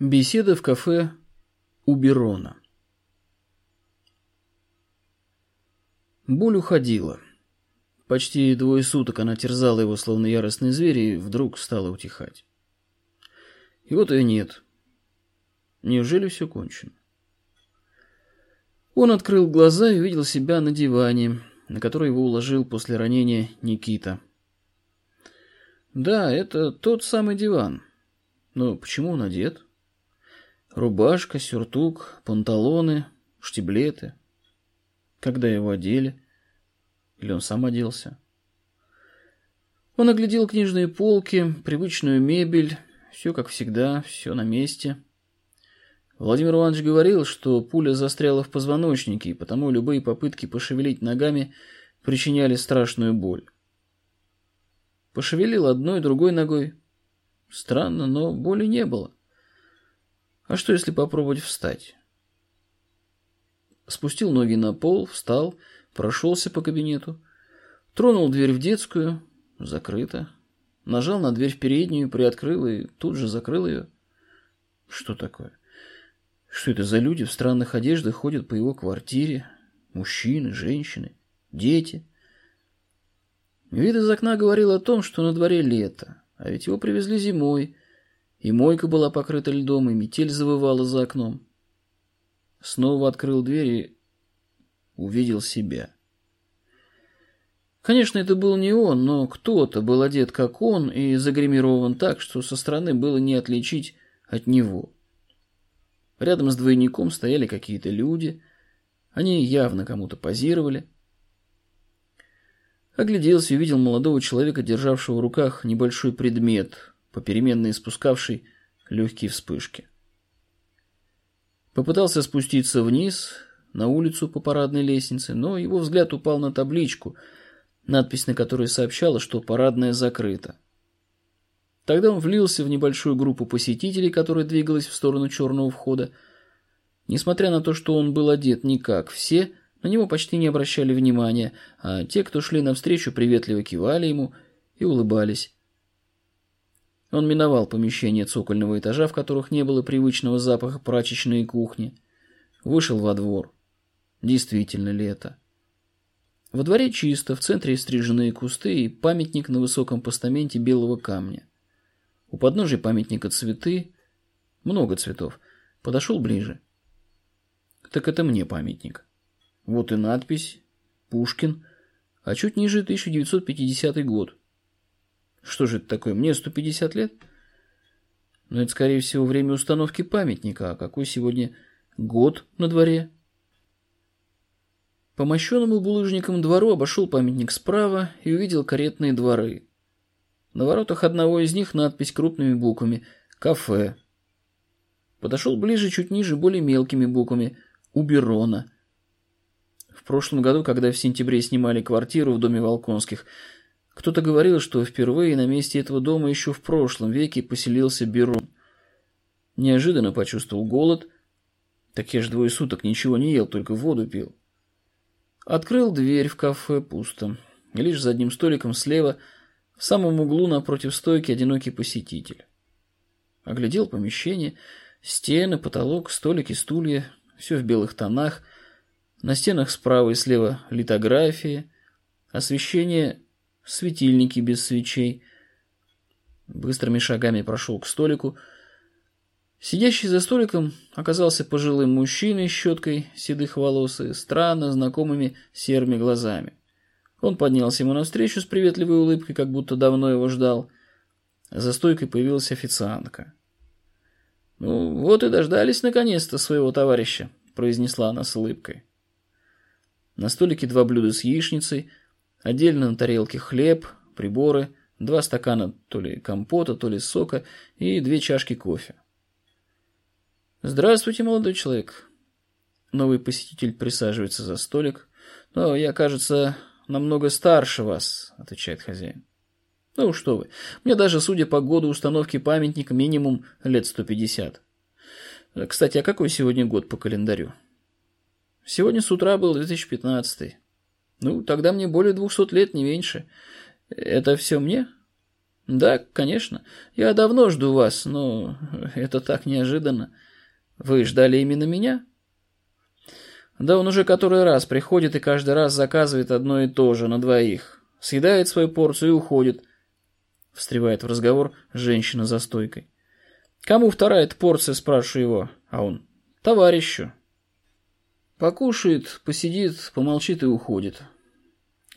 Беседа в кафе у Берона. Боль уходила. Почти двое суток она терзала его, словно яростный зверь, и вдруг стала утихать. И вот ее нет. Неужели все кончено? Он открыл глаза и увидел себя на диване, на который его уложил после ранения Никита. Да, это тот самый диван. Но почему он одет? Рубашка, сюртук, панталоны, штиблеты. Когда его одели? Или он сам оделся? Он оглядел книжные полки, привычную мебель, все как всегда, все на месте. Владимир Иванович говорил, что пуля застряла в позвоночнике, и потому любые попытки пошевелить ногами причиняли страшную боль. Пошевелил одной, другой ногой. Странно, но боли не было. А что, если попробовать встать? Спустил ноги на пол, встал, прошелся по кабинету, тронул дверь в детскую, закрыта. Нажал на дверь в переднюю, приоткрыл и тут же закрыл ее. Что такое? Что это за люди в странных одеждах ходят по его квартире? Мужчины, женщины, дети. Вид из окна говорил о том, что на дворе лето, а ведь его привезли зимой, и мойка была покрыта льдом, и метель завывала за окном. Снова открыл дверь и увидел себя. Конечно, это был не он, но кто-то был одет как он и загримирован так, что со стороны было не отличить от него. Рядом с двойником стояли какие-то люди. Они явно кому-то позировали. Огляделся и увидел молодого человека, державшего в руках небольшой предмет, попеременно испускавший легкие вспышки. Попытался спуститься вниз, на улицу по парадной лестнице, но его взгляд упал на табличку, надпись на которой сообщала, что парадная закрыта. Тогда он влился в небольшую группу посетителей, которая двигалась в сторону черного входа. Несмотря на то, что он был одет не как все, на него почти не обращали внимания, а те, кто шли навстречу, приветливо кивали ему и улыбались. Он миновал помещения цокольного этажа, в которых не было привычного запаха прачечной и кухни. Вышел во двор. Действительно лето. Во дворе чисто, в центре стриженные кусты и памятник на высоком постаменте белого камня. У подножия памятника цветы, много цветов. Подошел ближе. Так это мне памятник. Вот и надпись «Пушкин», а чуть ниже 1950 год. Что же это такое? Мне 150 лет? Но это, скорее всего, время установки памятника. А какой сегодня год на дворе? По мощенному булыжникам двору обошел памятник справа и увидел каретные дворы. На воротах одного из них надпись крупными буквами «Кафе». Подошел ближе, чуть ниже, более мелкими буквами «Уберона». В прошлом году, когда в сентябре снимали квартиру в доме Волконских, кто-то говорил, что впервые на месте этого дома еще в прошлом веке поселился Берун. Неожиданно почувствовал голод. Так я ж двое суток ничего не ел, только воду пил. Открыл дверь в кафе пусто. И лишь за одним столиком слева, в самом углу напротив стойки, одинокий посетитель. Оглядел помещение. Стены, потолок, столики, стулья. Все в белых тонах. На стенах справа и слева литографии. Освещение светильники без свечей. Быстрыми шагами прошел к столику. Сидящий за столиком оказался пожилым мужчиной с щеткой седых волос и странно знакомыми серыми глазами. Он поднялся ему навстречу с приветливой улыбкой, как будто давно его ждал. За стойкой появилась официантка. «Ну, вот и дождались наконец-то своего товарища», — произнесла она с улыбкой. На столике два блюда с яичницей, Отдельно на тарелке хлеб, приборы, два стакана то ли компота, то ли сока и две чашки кофе. «Здравствуйте, молодой человек». Новый посетитель присаживается за столик. «Но я, кажется, намного старше вас», — отвечает хозяин. «Ну что вы, мне даже, судя по году установки памятника, минимум лет 150. Кстати, а какой сегодня год по календарю?» «Сегодня с утра был 2015 ну, тогда мне более двухсот лет, не меньше. Это все мне? Да, конечно. Я давно жду вас, но это так неожиданно. Вы ждали именно меня? Да он уже который раз приходит и каждый раз заказывает одно и то же на двоих. Съедает свою порцию и уходит. Встревает в разговор женщина за стойкой. Кому вторая порция, спрашиваю его, а он товарищу. Покушает, посидит, помолчит и уходит.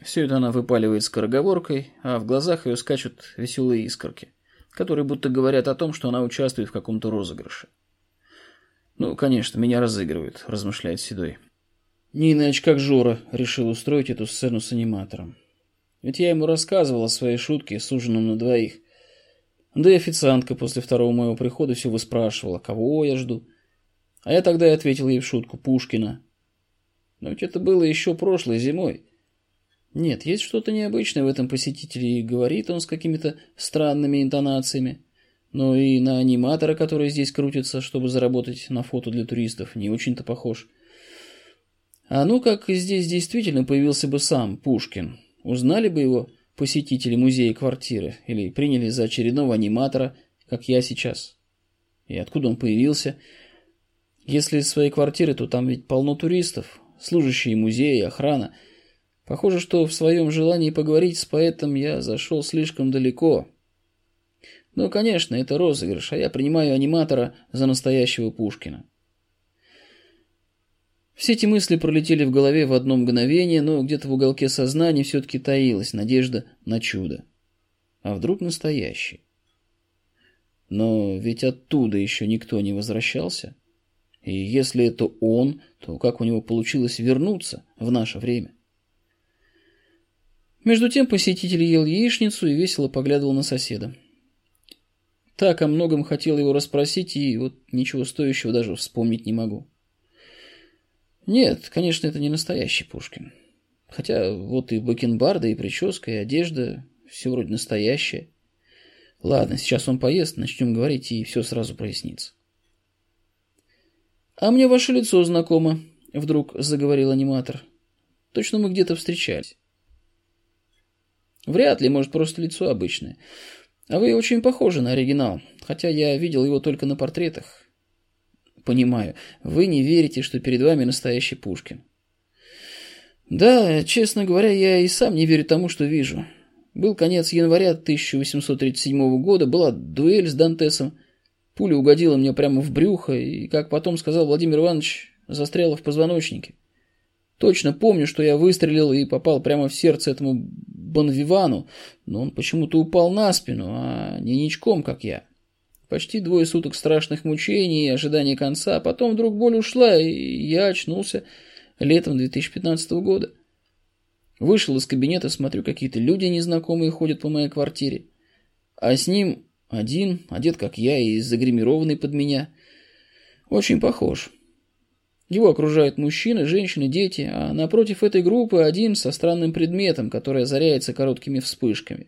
Все это она выпаливает скороговоркой, а в глазах ее скачут веселые искорки, которые будто говорят о том, что она участвует в каком-то розыгрыше. «Ну, конечно, меня разыгрывают», – размышляет Седой. Не иначе как Жора решил устроить эту сцену с аниматором. Ведь я ему рассказывал о своей шутке с ужином на двоих. Да и официантка после второго моего прихода все выспрашивала, кого я жду. А я тогда и ответил ей в шутку Пушкина. Но ведь это было еще прошлой зимой. Нет, есть что-то необычное в этом посетителе, и говорит он с какими-то странными интонациями. Но и на аниматора, который здесь крутится, чтобы заработать на фото для туристов, не очень-то похож. А ну как здесь действительно появился бы сам Пушкин. Узнали бы его посетители музея квартиры или приняли за очередного аниматора, как я сейчас. И откуда он появился? Если из своей квартиры, то там ведь полно туристов, служащие музея, охрана – Похоже, что в своем желании поговорить с поэтом я зашел слишком далеко. Ну, конечно, это розыгрыш, а я принимаю аниматора за настоящего Пушкина. Все эти мысли пролетели в голове в одно мгновение, но где-то в уголке сознания все-таки таилась надежда на чудо. А вдруг настоящий? Но ведь оттуда еще никто не возвращался. И если это он, то как у него получилось вернуться в наше время? Между тем посетитель ел яичницу и весело поглядывал на соседа. Так о многом хотел его расспросить, и вот ничего стоящего даже вспомнить не могу. Нет, конечно, это не настоящий Пушкин. Хотя вот и бакенбарда, и прическа, и одежда, все вроде настоящее. Ладно, сейчас он поест, начнем говорить, и все сразу прояснится. «А мне ваше лицо знакомо», — вдруг заговорил аниматор. «Точно мы где-то встречались». Вряд ли, может, просто лицо обычное. А вы очень похожи на оригинал, хотя я видел его только на портретах. Понимаю, вы не верите, что перед вами настоящий Пушкин. Да, честно говоря, я и сам не верю тому, что вижу. Был конец января 1837 года, была дуэль с Дантесом. Пуля угодила мне прямо в брюхо, и, как потом сказал Владимир Иванович, застряла в позвоночнике. Точно помню, что я выстрелил и попал прямо в сердце этому Бонвивану, но он почему-то упал на спину, а не ничком, как я. Почти двое суток страшных мучений и ожидания конца, а потом вдруг боль ушла, и я очнулся летом 2015 года. Вышел из кабинета, смотрю, какие-то люди незнакомые ходят по моей квартире. А с ним один, одет как я и загримированный под меня. Очень похож. Его окружают мужчины, женщины, дети, а напротив этой группы один со странным предметом, который озаряется короткими вспышками.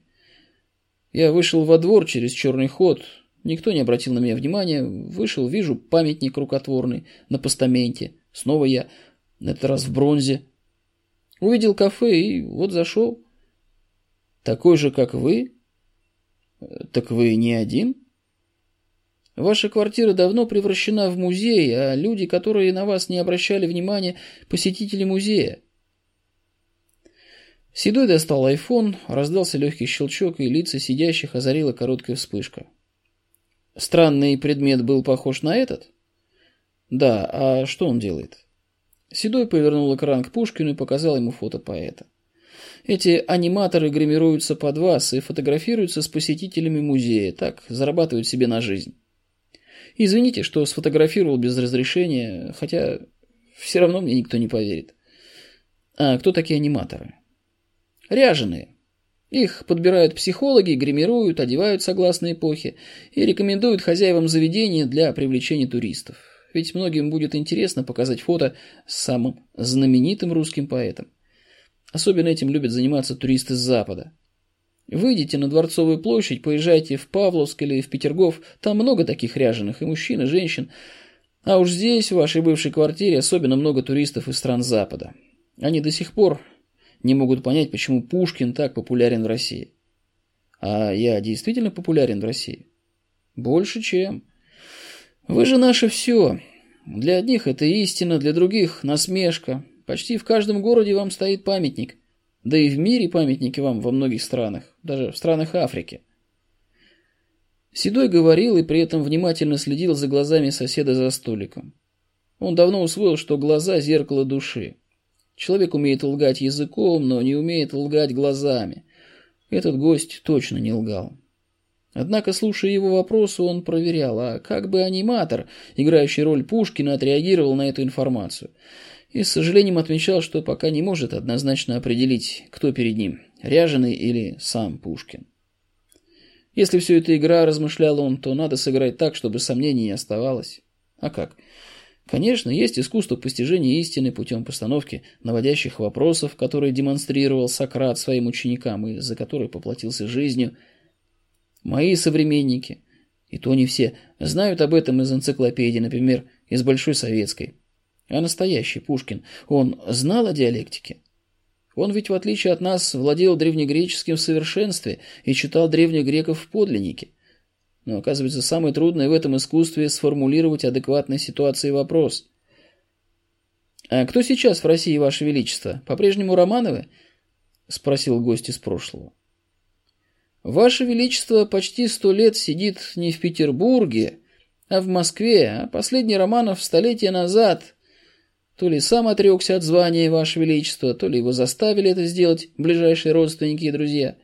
Я вышел во двор через черный ход, никто не обратил на меня внимания, вышел, вижу памятник рукотворный на постаменте, снова я, на этот раз в бронзе. Увидел кафе и вот зашел. Такой же, как вы? Так вы не один? Ваша квартира давно превращена в музей, а люди, которые на вас не обращали внимания, посетители музея. Седой достал айфон, раздался легкий щелчок, и лица сидящих озарила короткая вспышка. Странный предмет был похож на этот? Да, а что он делает? Седой повернул экран к Пушкину и показал ему фото поэта. Эти аниматоры гримируются под вас и фотографируются с посетителями музея, так зарабатывают себе на жизнь. Извините, что сфотографировал без разрешения, хотя все равно мне никто не поверит. А кто такие аниматоры? Ряженые. Их подбирают психологи, гримируют, одевают согласно эпохе и рекомендуют хозяевам заведения для привлечения туристов. Ведь многим будет интересно показать фото с самым знаменитым русским поэтом. Особенно этим любят заниматься туристы с Запада. Выйдите на Дворцовую площадь, поезжайте в Павловск или в Петергоф, там много таких ряженых, и мужчин, и женщин. А уж здесь, в вашей бывшей квартире, особенно много туристов из стран Запада. Они до сих пор не могут понять, почему Пушкин так популярен в России. А я действительно популярен в России? Больше, чем. Вы же наше все. Для одних это истина, для других насмешка. Почти в каждом городе вам стоит памятник. Да и в мире памятники вам во многих странах, даже в странах Африки. Седой говорил и при этом внимательно следил за глазами соседа за столиком. Он давно усвоил, что глаза – зеркало души. Человек умеет лгать языком, но не умеет лгать глазами. Этот гость точно не лгал. Однако, слушая его вопросы, он проверял, а как бы аниматор, играющий роль Пушкина, отреагировал на эту информацию. И с сожалением отмечал, что пока не может однозначно определить, кто перед ним – Ряженый или сам Пушкин. Если все это игра, размышлял он, то надо сыграть так, чтобы сомнений не оставалось. А как? Конечно, есть искусство постижения истины путем постановки наводящих вопросов, которые демонстрировал Сократ своим ученикам и за которые поплатился жизнью. Мои современники, и то не все, знают об этом из энциклопедии, например, из Большой Советской. А настоящий Пушкин, он знал о диалектике? Он ведь, в отличие от нас, владел древнегреческим в совершенстве и читал древних греков в подлиннике. Но, оказывается, самое трудное в этом искусстве – сформулировать адекватной ситуации вопрос. «А кто сейчас в России, Ваше Величество? По-прежнему Романовы?» – спросил гость из прошлого. «Ваше Величество почти сто лет сидит не в Петербурге, а в Москве, а последний Романов столетия назад. То ли сам отрекся от звания, Ваше Величество, то ли его заставили это сделать ближайшие родственники и друзья».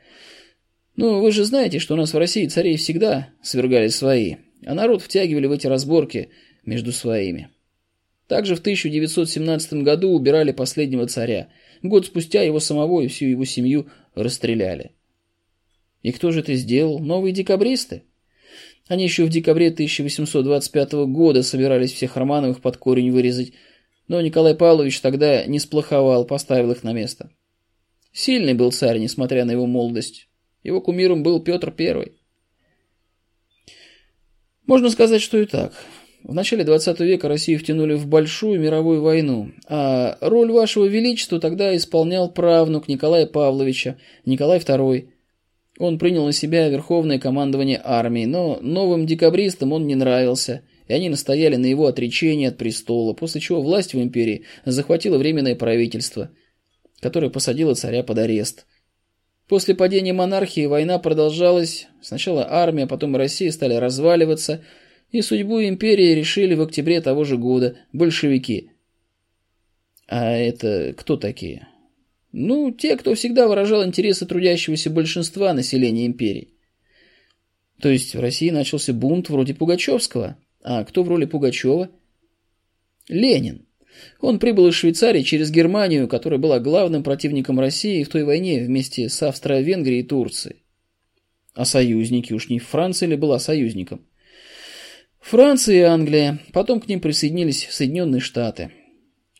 Ну, вы же знаете, что у нас в России царей всегда свергали свои, а народ втягивали в эти разборки между своими. Также в 1917 году убирали последнего царя. Год спустя его самого и всю его семью расстреляли. И кто же это сделал? Новые декабристы? Они еще в декабре 1825 года собирались всех Романовых под корень вырезать, но Николай Павлович тогда не сплоховал, поставил их на место. Сильный был царь, несмотря на его молодость. Его кумиром был Петр I. Можно сказать, что и так. В начале 20 века Россию втянули в большую мировую войну, а роль вашего величества тогда исполнял правнук Николая Павловича, Николай II. Он принял на себя верховное командование армией, но новым декабристам он не нравился, и они настояли на его отречении от престола, после чего власть в империи захватила временное правительство, которое посадило царя под арест – После падения монархии война продолжалась. Сначала армия, потом Россия стали разваливаться, и судьбу империи решили в октябре того же года большевики. А это кто такие? Ну, те, кто всегда выражал интересы трудящегося большинства населения империи. То есть в России начался бунт вроде Пугачевского. А кто в роли Пугачева? Ленин. Он прибыл из Швейцарии через Германию, которая была главным противником России в той войне вместе с Австро-Венгрией и Турцией. А союзники уж не Франция ли была союзником? Франция и Англия. Потом к ним присоединились Соединенные Штаты.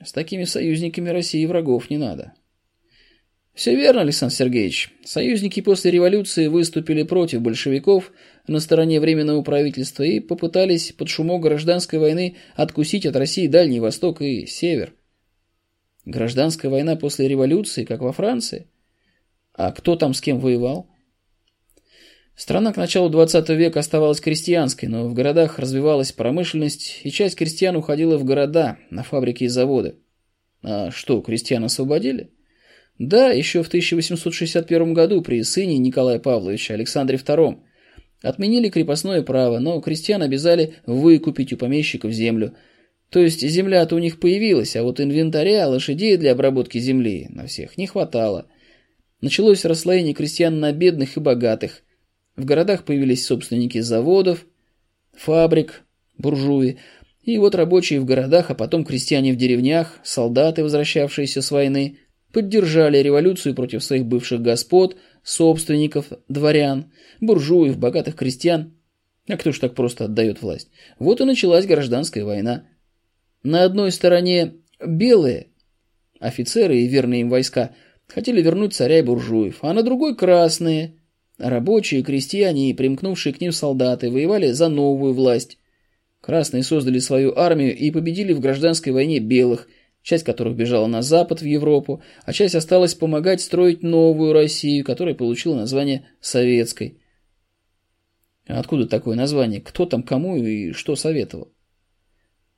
С такими союзниками России врагов не надо. Все верно, Александр Сергеевич. Союзники после революции выступили против большевиков на стороне Временного правительства и попытались под шумок гражданской войны откусить от России Дальний Восток и Север. Гражданская война после революции, как во Франции? А кто там с кем воевал? Страна к началу 20 века оставалась крестьянской, но в городах развивалась промышленность, и часть крестьян уходила в города, на фабрики и заводы. А что, крестьян освободили? Да, еще в 1861 году при сыне Николая Павловича Александре II отменили крепостное право, но крестьян обязали выкупить у помещиков землю. То есть земля-то у них появилась, а вот инвентаря, лошадей для обработки земли на всех не хватало. Началось расслоение крестьян на бедных и богатых. В городах появились собственники заводов, фабрик, буржуи. И вот рабочие в городах, а потом крестьяне в деревнях, солдаты, возвращавшиеся с войны – поддержали революцию против своих бывших господ, собственников, дворян, буржуев, богатых крестьян. А кто ж так просто отдает власть? Вот и началась гражданская война. На одной стороне белые, офицеры и верные им войска, хотели вернуть царя и буржуев, а на другой красные, рабочие, крестьяне и примкнувшие к ним солдаты воевали за новую власть. Красные создали свою армию и победили в гражданской войне белых – часть которых бежала на запад в Европу, а часть осталась помогать строить новую Россию, которая получила название Советской. Откуда такое название? Кто там кому и что советовал?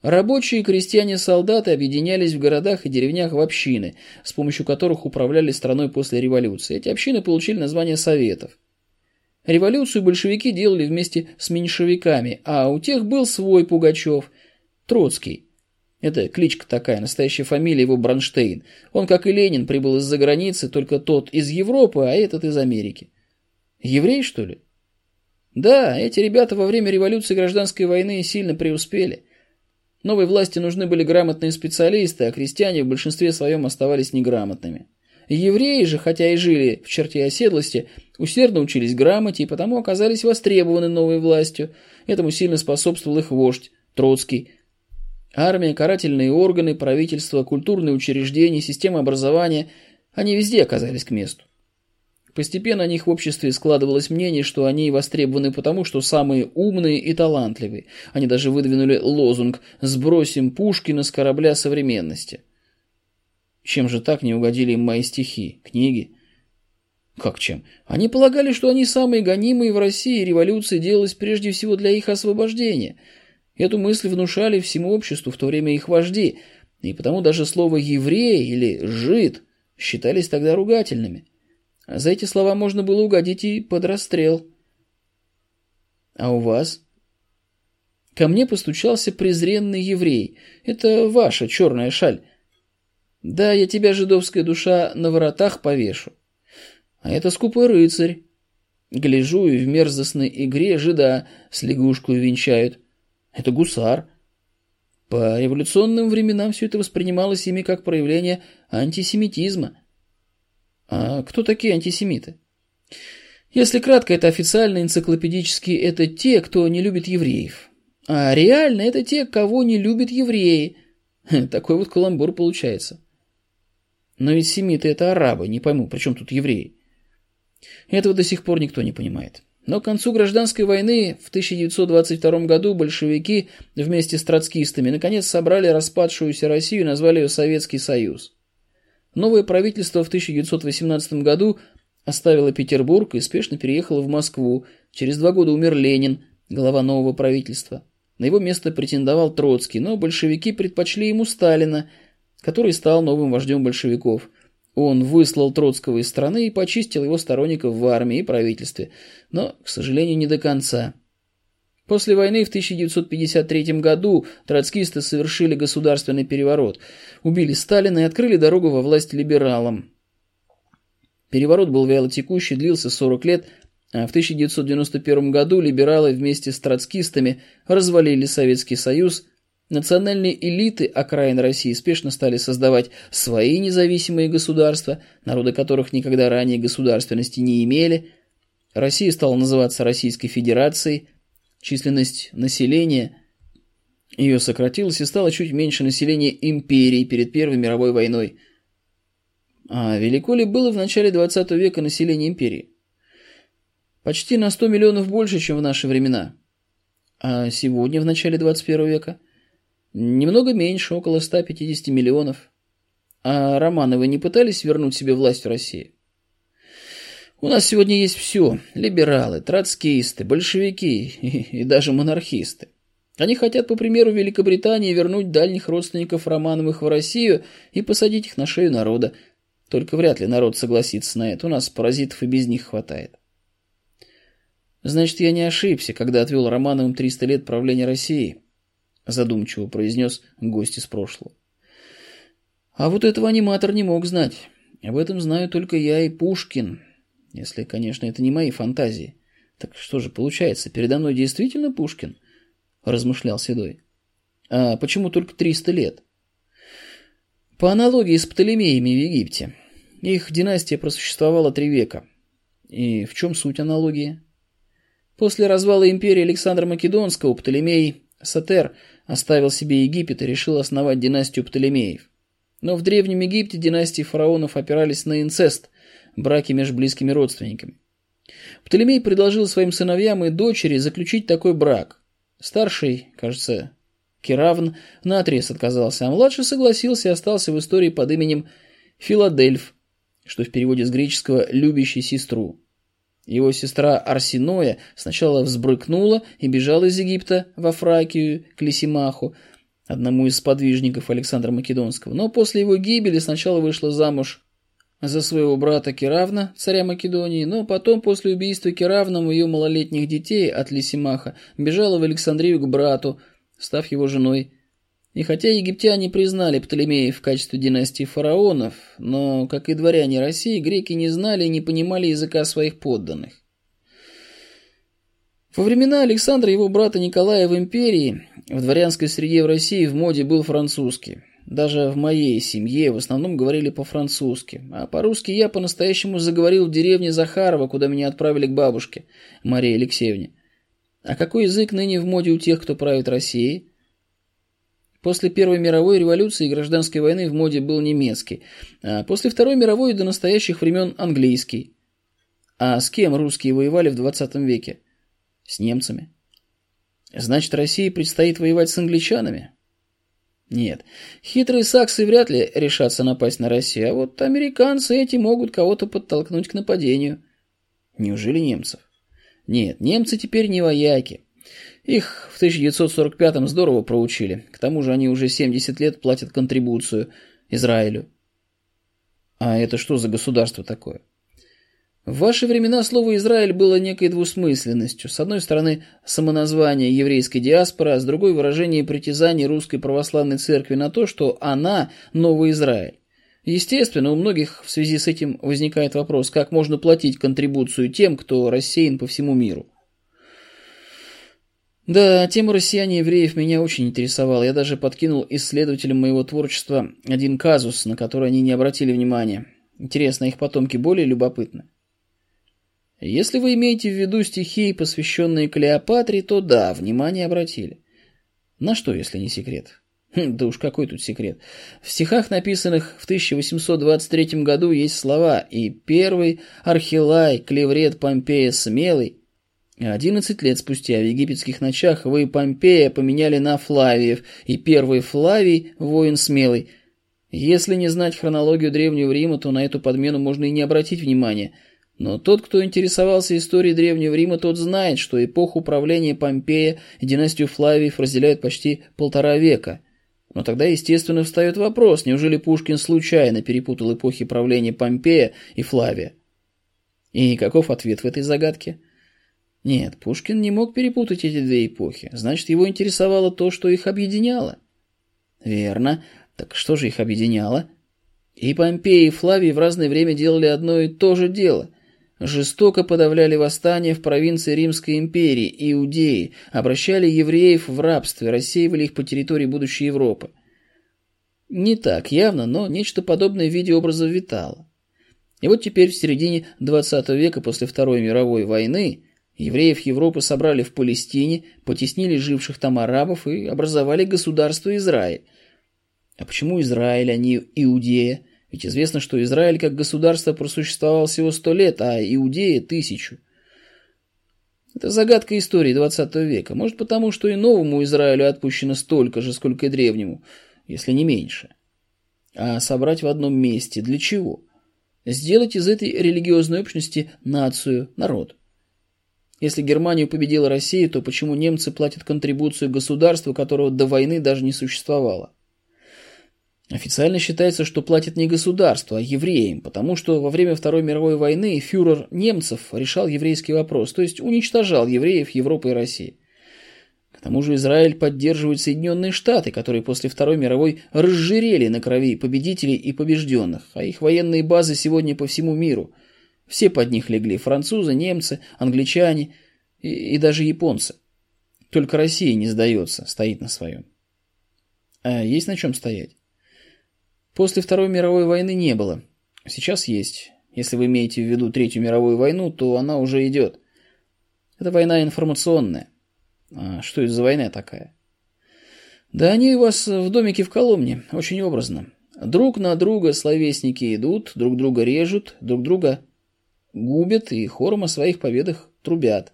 Рабочие, крестьяне, солдаты объединялись в городах и деревнях в общины, с помощью которых управляли страной после революции. Эти общины получили название Советов. Революцию большевики делали вместе с меньшевиками, а у тех был свой Пугачев, Троцкий. Это кличка такая, настоящая фамилия его Бронштейн. Он, как и Ленин, прибыл из-за границы, только тот из Европы, а этот из Америки. Еврей, что ли? Да, эти ребята во время революции и гражданской войны сильно преуспели. Новой власти нужны были грамотные специалисты, а крестьяне в большинстве своем оставались неграмотными. Евреи же, хотя и жили в черте оседлости, усердно учились грамоте и потому оказались востребованы новой властью. Этому сильно способствовал их вождь, Троцкий. Армия, карательные органы, правительство, культурные учреждения, система образования – они везде оказались к месту. Постепенно о них в обществе складывалось мнение, что они востребованы потому, что самые умные и талантливые. Они даже выдвинули лозунг «Сбросим Пушкина с корабля современности». Чем же так не угодили им мои стихи, книги? Как чем? Они полагали, что они самые гонимые в России, и революция делалась прежде всего для их освобождения. Эту мысль внушали всему обществу в то время их вожди, и потому даже слово «еврей» или «жид» считались тогда ругательными. За эти слова можно было угодить и под расстрел. А у вас? Ко мне постучался презренный еврей. Это ваша черная шаль. Да, я тебя, жидовская душа, на воротах повешу. А это скупой рыцарь. Гляжу, и в мерзостной игре жида с лягушкой венчают. Это гусар. По революционным временам все это воспринималось ими как проявление антисемитизма. А кто такие антисемиты? Если кратко, это официально энциклопедически это те, кто не любит евреев. А реально это те, кого не любят евреи. Такой вот каламбур получается. Но ведь семиты это арабы, не пойму, при чем тут евреи? Этого до сих пор никто не понимает. Но к концу гражданской войны в 1922 году большевики вместе с троцкистами наконец собрали распадшуюся Россию и назвали ее Советский Союз. Новое правительство в 1918 году оставило Петербург и спешно переехало в Москву. Через два года умер Ленин, глава нового правительства. На его место претендовал Троцкий, но большевики предпочли ему Сталина, который стал новым вождем большевиков. Он выслал Троцкого из страны и почистил его сторонников в армии и правительстве, но, к сожалению, не до конца. После войны в 1953 году троцкисты совершили государственный переворот, убили Сталина и открыли дорогу во власть либералам. Переворот был вялотекущий, длился 40 лет, а в 1991 году либералы вместе с троцкистами развалили Советский Союз, национальные элиты окраин России спешно стали создавать свои независимые государства, народы которых никогда ранее государственности не имели. Россия стала называться Российской Федерацией – Численность населения ее сократилась и стало чуть меньше населения империи перед Первой мировой войной. А велико ли было в начале 20 века население империи? Почти на 100 миллионов больше, чем в наши времена. А сегодня, в начале 21 века? Немного меньше, около 150 миллионов. А Романовы не пытались вернуть себе власть в России? У нас сегодня есть все. Либералы, троцкисты, большевики и, и даже монархисты. Они хотят, по примеру Великобритании, вернуть дальних родственников Романовых в Россию и посадить их на шею народа. Только вряд ли народ согласится на это. У нас паразитов и без них хватает. Значит, я не ошибся, когда отвел Романовым 300 лет правления России, задумчиво произнес гость из прошлого. А вот этого аниматор не мог знать. Об этом знаю только я и Пушкин. Если, конечно, это не мои фантазии. Так что же получается, передо мной действительно Пушкин? Размышлял Седой. А почему только 300 лет? По аналогии с Птолемеями в Египте. Их династия просуществовала три века. И в чем суть аналогии? После развала империи Александра Македонского Птолемей Сатер оставил себе Египет и решил основать династию Птолемеев. Но в Древнем Египте династии фараонов опирались на инцест, браки между близкими родственниками. Птолемей предложил своим сыновьям и дочери заключить такой брак. Старший, кажется, Керавн наотрез отказался, а младший согласился и остался в истории под именем Филадельф, что в переводе с греческого «любящий сестру». Его сестра Арсиноя сначала взбрыкнула и бежала из Египта во Фракию к Лисимаху, одному из сподвижников Александра Македонского, но после его гибели сначала вышла замуж за своего брата Керавна, царя Македонии, но потом после убийства Керавном ее малолетних детей от Лисимаха бежала в Александрию к брату, став его женой. И хотя египтяне признали Птолемеев в качестве династии фараонов, но, как и дворяне России, греки не знали и не понимали языка своих подданных. Во времена Александра и его брата Николая в империи в дворянской среде в России в моде был французский. Даже в моей семье в основном говорили по-французски, а по-русски я по-настоящему заговорил в деревне Захарова, куда меня отправили к бабушке, Марии Алексеевне. А какой язык ныне в моде у тех, кто правит Россией? После Первой мировой революции и гражданской войны в моде был немецкий, а после Второй мировой до настоящих времен английский. А с кем русские воевали в 20 веке? С немцами. Значит, России предстоит воевать с англичанами? Нет, хитрые саксы вряд ли решатся напасть на Россию, а вот американцы эти могут кого-то подтолкнуть к нападению. Неужели немцев? Нет, немцы теперь не вояки. Их в 1945-м здорово проучили. К тому же они уже 70 лет платят контрибуцию Израилю. А это что за государство такое? В ваши времена слово «Израиль» было некой двусмысленностью. С одной стороны, самоназвание еврейской диаспоры, а с другой – выражение притязаний русской православной церкви на то, что она – новый Израиль. Естественно, у многих в связи с этим возникает вопрос, как можно платить контрибуцию тем, кто рассеян по всему миру. Да, тема россияне евреев меня очень интересовала. Я даже подкинул исследователям моего творчества один казус, на который они не обратили внимания. Интересно, их потомки более любопытны? Если вы имеете в виду стихи, посвященные Клеопатре, то да, внимание обратили. На что, если не секрет? Хм, да уж какой тут секрет. В стихах, написанных в 1823 году, есть слова «И первый Архилай, клеврет Помпея смелый». Одиннадцать лет спустя в египетских ночах вы Помпея поменяли на Флавиев, и первый Флавий – воин смелый. Если не знать хронологию Древнего Рима, то на эту подмену можно и не обратить внимания – но тот, кто интересовался историей Древнего Рима, тот знает, что эпоху правления Помпея и династию Флавиев разделяют почти полтора века. Но тогда, естественно, встает вопрос, неужели Пушкин случайно перепутал эпохи правления Помпея и Флавия? И каков ответ в этой загадке? Нет, Пушкин не мог перепутать эти две эпохи. Значит, его интересовало то, что их объединяло. Верно. Так что же их объединяло? И Помпей, и Флавий в разное время делали одно и то же дело – жестоко подавляли восстания в провинции Римской империи, Иудеи, обращали евреев в рабство, рассеивали их по территории будущей Европы. Не так явно, но нечто подобное в виде образов витало. И вот теперь в середине 20 века после Второй мировой войны евреев Европы собрали в Палестине, потеснили живших там арабов и образовали государство Израиль. А почему Израиль, а не Иудея? Ведь известно, что Израиль как государство просуществовал всего сто лет, а Иудея – тысячу. Это загадка истории 20 века. Может потому, что и новому Израилю отпущено столько же, сколько и древнему, если не меньше. А собрать в одном месте для чего? Сделать из этой религиозной общности нацию, народ. Если Германию победила Россия, то почему немцы платят контрибуцию государству, которого до войны даже не существовало? Официально считается, что платит не государство, а евреям, потому что во время Второй мировой войны фюрер немцев решал еврейский вопрос, то есть уничтожал евреев Европы и России. К тому же Израиль поддерживает Соединенные Штаты, которые после Второй мировой разжирели на крови победителей и побежденных, а их военные базы сегодня по всему миру. Все под них легли – французы, немцы, англичане и, и даже японцы. Только Россия не сдается, стоит на своем. А есть на чем стоять? После Второй мировой войны не было. Сейчас есть. Если вы имеете в виду Третью мировую войну, то она уже идет. Это война информационная. А что это за война такая? Да они у вас в домике в Коломне, очень образно. Друг на друга словесники идут, друг друга режут, друг друга губят и хором о своих победах трубят.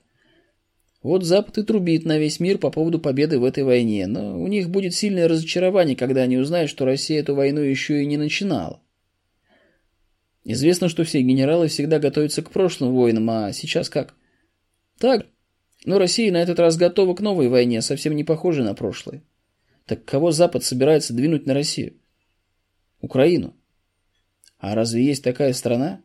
Вот Запад и трубит на весь мир по поводу победы в этой войне, но у них будет сильное разочарование, когда они узнают, что Россия эту войну еще и не начинала. Известно, что все генералы всегда готовятся к прошлым войнам, а сейчас как? Так, но Россия на этот раз готова к новой войне, совсем не похожей на прошлое. Так кого Запад собирается двинуть на Россию? Украину. А разве есть такая страна?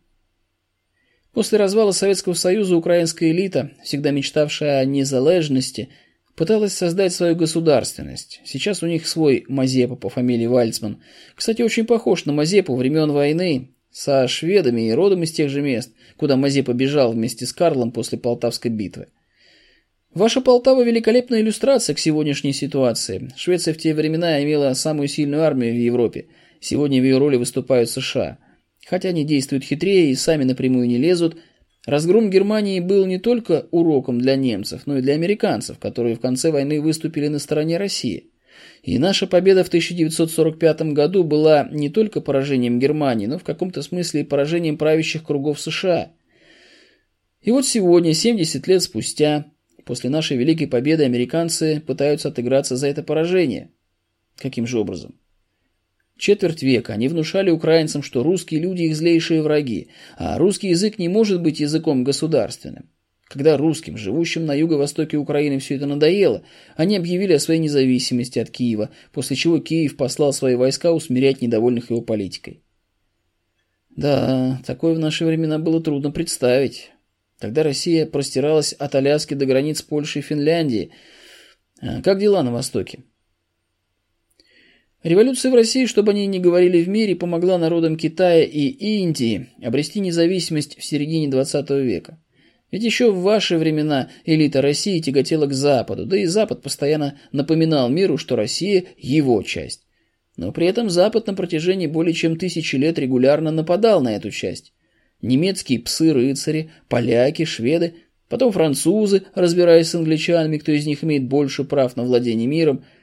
После развала Советского Союза украинская элита, всегда мечтавшая о незалежности, пыталась создать свою государственность. Сейчас у них свой Мазепа по фамилии Вальцман. Кстати, очень похож на Мазепу времен войны со шведами и родом из тех же мест, куда Мазепа бежал вместе с Карлом после Полтавской битвы. Ваша Полтава – великолепная иллюстрация к сегодняшней ситуации. Швеция в те времена имела самую сильную армию в Европе. Сегодня в ее роли выступают США – Хотя они действуют хитрее и сами напрямую не лезут, разгром Германии был не только уроком для немцев, но и для американцев, которые в конце войны выступили на стороне России. И наша победа в 1945 году была не только поражением Германии, но в каком-то смысле и поражением правящих кругов США. И вот сегодня, 70 лет спустя, после нашей великой победы, американцы пытаются отыграться за это поражение. Каким же образом? Четверть века они внушали украинцам, что русские люди их злейшие враги, а русский язык не может быть языком государственным. Когда русским, живущим на юго-востоке Украины, все это надоело, они объявили о своей независимости от Киева, после чего Киев послал свои войска усмирять недовольных его политикой. Да, такое в наши времена было трудно представить. Тогда Россия простиралась от Аляски до границ Польши и Финляндии. А как дела на Востоке? Революция в России, чтобы они не говорили в мире, помогла народам Китая и Индии обрести независимость в середине XX века. Ведь еще в ваши времена элита России тяготела к Западу, да и Запад постоянно напоминал миру, что Россия – его часть. Но при этом Запад на протяжении более чем тысячи лет регулярно нападал на эту часть. Немецкие псы-рыцари, поляки, шведы, потом французы, разбираясь с англичанами, кто из них имеет больше прав на владение миром –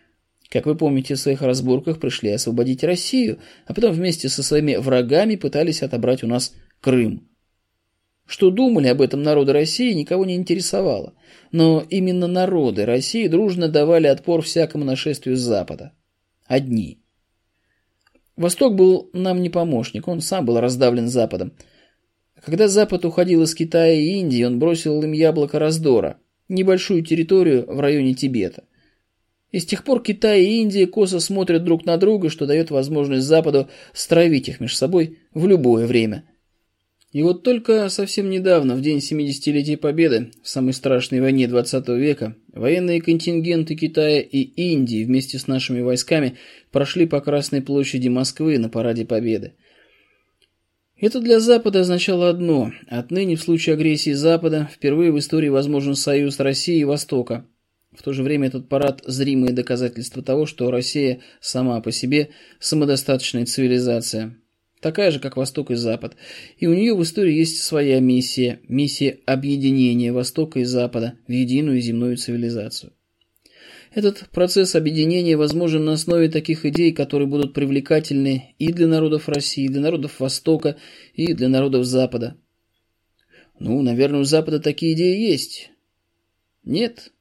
как вы помните, в своих разборках пришли освободить Россию, а потом вместе со своими врагами пытались отобрать у нас Крым. Что думали об этом народы России, никого не интересовало. Но именно народы России дружно давали отпор всякому нашествию с Запада. Одни. Восток был нам не помощник, он сам был раздавлен Западом. Когда Запад уходил из Китая и Индии, он бросил им яблоко раздора, небольшую территорию в районе Тибета. И с тех пор Китай и Индия косо смотрят друг на друга, что дает возможность Западу стравить их между собой в любое время. И вот только совсем недавно, в день 70-летия Победы, в самой страшной войне 20 века, военные контингенты Китая и Индии вместе с нашими войсками прошли по Красной площади Москвы на параде Победы. Это для Запада означало одно – отныне в случае агрессии Запада впервые в истории возможен союз России и Востока – в то же время этот парад – зримые доказательства того, что Россия сама по себе самодостаточная цивилизация, такая же, как Восток и Запад. И у нее в истории есть своя миссия – миссия объединения Востока и Запада в единую земную цивилизацию. Этот процесс объединения возможен на основе таких идей, которые будут привлекательны и для народов России, и для народов Востока, и для народов Запада. Ну, наверное, у Запада такие идеи есть. Нет,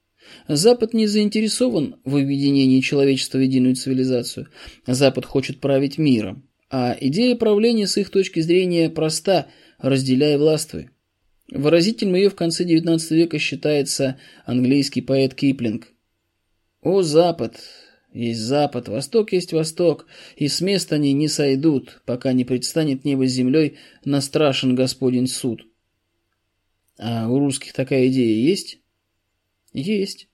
Запад не заинтересован в объединении человечества в единую цивилизацию. Запад хочет править миром. А идея правления с их точки зрения проста – разделяй властвуй. Выразительным ее в конце XIX века считается английский поэт Киплинг. «О, Запад! Есть Запад, Восток есть Восток, и с места они не сойдут, пока не предстанет небо с землей на страшен Господень суд». А у русских такая идея есть? Есть.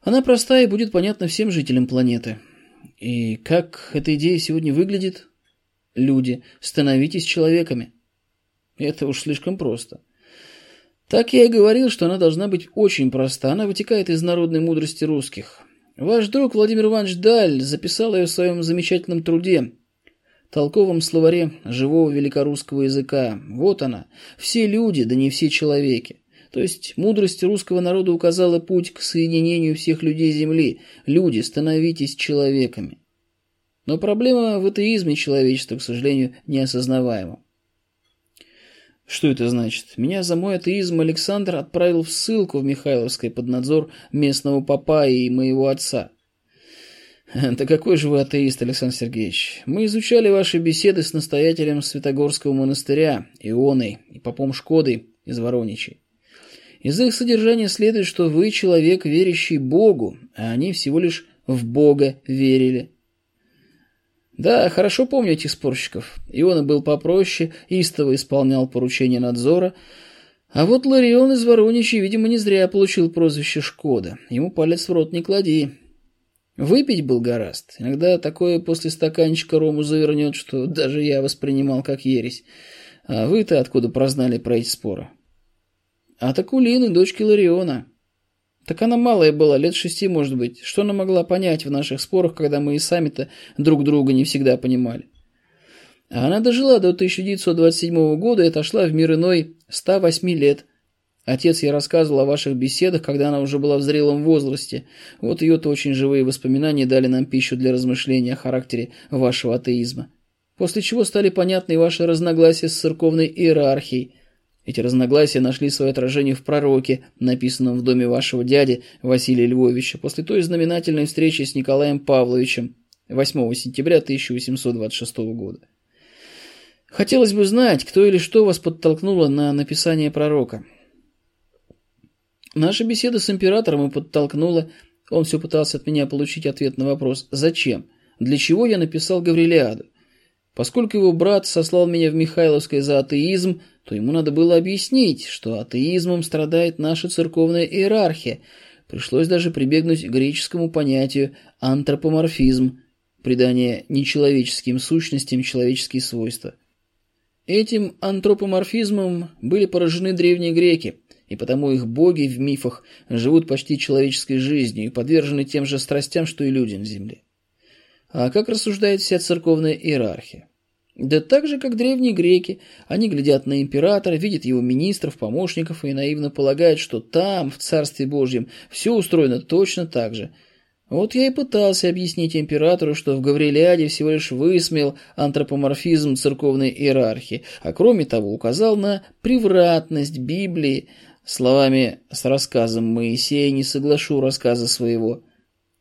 Она простая и будет понятна всем жителям планеты. И как эта идея сегодня выглядит? Люди, становитесь человеками. Это уж слишком просто. Так я и говорил, что она должна быть очень проста. Она вытекает из народной мудрости русских. Ваш друг Владимир Иванович Даль записал ее в своем замечательном труде толковом словаре живого великорусского языка. Вот она. Все люди, да не все человеки. То есть мудрость русского народа указала путь к соединению всех людей Земли. Люди, становитесь человеками. Но проблема в атеизме человечества, к сожалению, неосознаваема. Что это значит? Меня за мой атеизм Александр отправил в ссылку в Михайловской под надзор местного папа и моего отца. Да какой же вы атеист, Александр Сергеевич? Мы изучали ваши беседы с настоятелем Святогорского монастыря, Ионой и попом Шкодой из Вороничей. Из их содержания следует, что вы человек, верящий Богу, а они всего лишь в Бога верили. Да, хорошо помню этих спорщиков. Иона был попроще, истово исполнял поручения надзора, а вот Ларион из Вороничей, видимо, не зря получил прозвище Шкода. Ему палец в рот не клади. Выпить был гораст. Иногда такое после стаканчика рому завернет, что даже я воспринимал как ересь. А вы-то откуда прознали про эти споры? От Акулины, дочки Лариона. Так она малая была, лет шести, может быть. Что она могла понять в наших спорах, когда мы и сами-то друг друга не всегда понимали? А она дожила до 1927 года и отошла в мир иной 108 лет – Отец я рассказывал о ваших беседах, когда она уже была в зрелом возрасте. Вот ее-то очень живые воспоминания дали нам пищу для размышления о характере вашего атеизма. После чего стали понятны ваши разногласия с церковной иерархией. Эти разногласия нашли свое отражение в пророке, написанном в доме вашего дяди Василия Львовича, после той знаменательной встречи с Николаем Павловичем 8 сентября 1826 года. Хотелось бы знать, кто или что вас подтолкнуло на написание пророка. Наша беседа с императором и подтолкнула. Он все пытался от меня получить ответ на вопрос «Зачем?», для чего я написал Гаврилиаду. Поскольку его брат сослал меня в Михайловское за атеизм, то ему надо было объяснить, что атеизмом страдает наша церковная иерархия. Пришлось даже прибегнуть к греческому понятию антропоморфизм, придание нечеловеческим сущностям человеческие свойства. Этим антропоморфизмом были поражены древние греки – и потому их боги в мифах живут почти человеческой жизнью и подвержены тем же страстям, что и люди на земле. А как рассуждает вся церковная иерархия? Да так же, как древние греки, они глядят на императора, видят его министров, помощников и наивно полагают, что там, в Царстве Божьем, все устроено точно так же. Вот я и пытался объяснить императору, что в Гаврилиаде всего лишь высмеял антропоморфизм церковной иерархии, а кроме того указал на превратность Библии, Словами с рассказом Моисея не соглашу рассказа своего,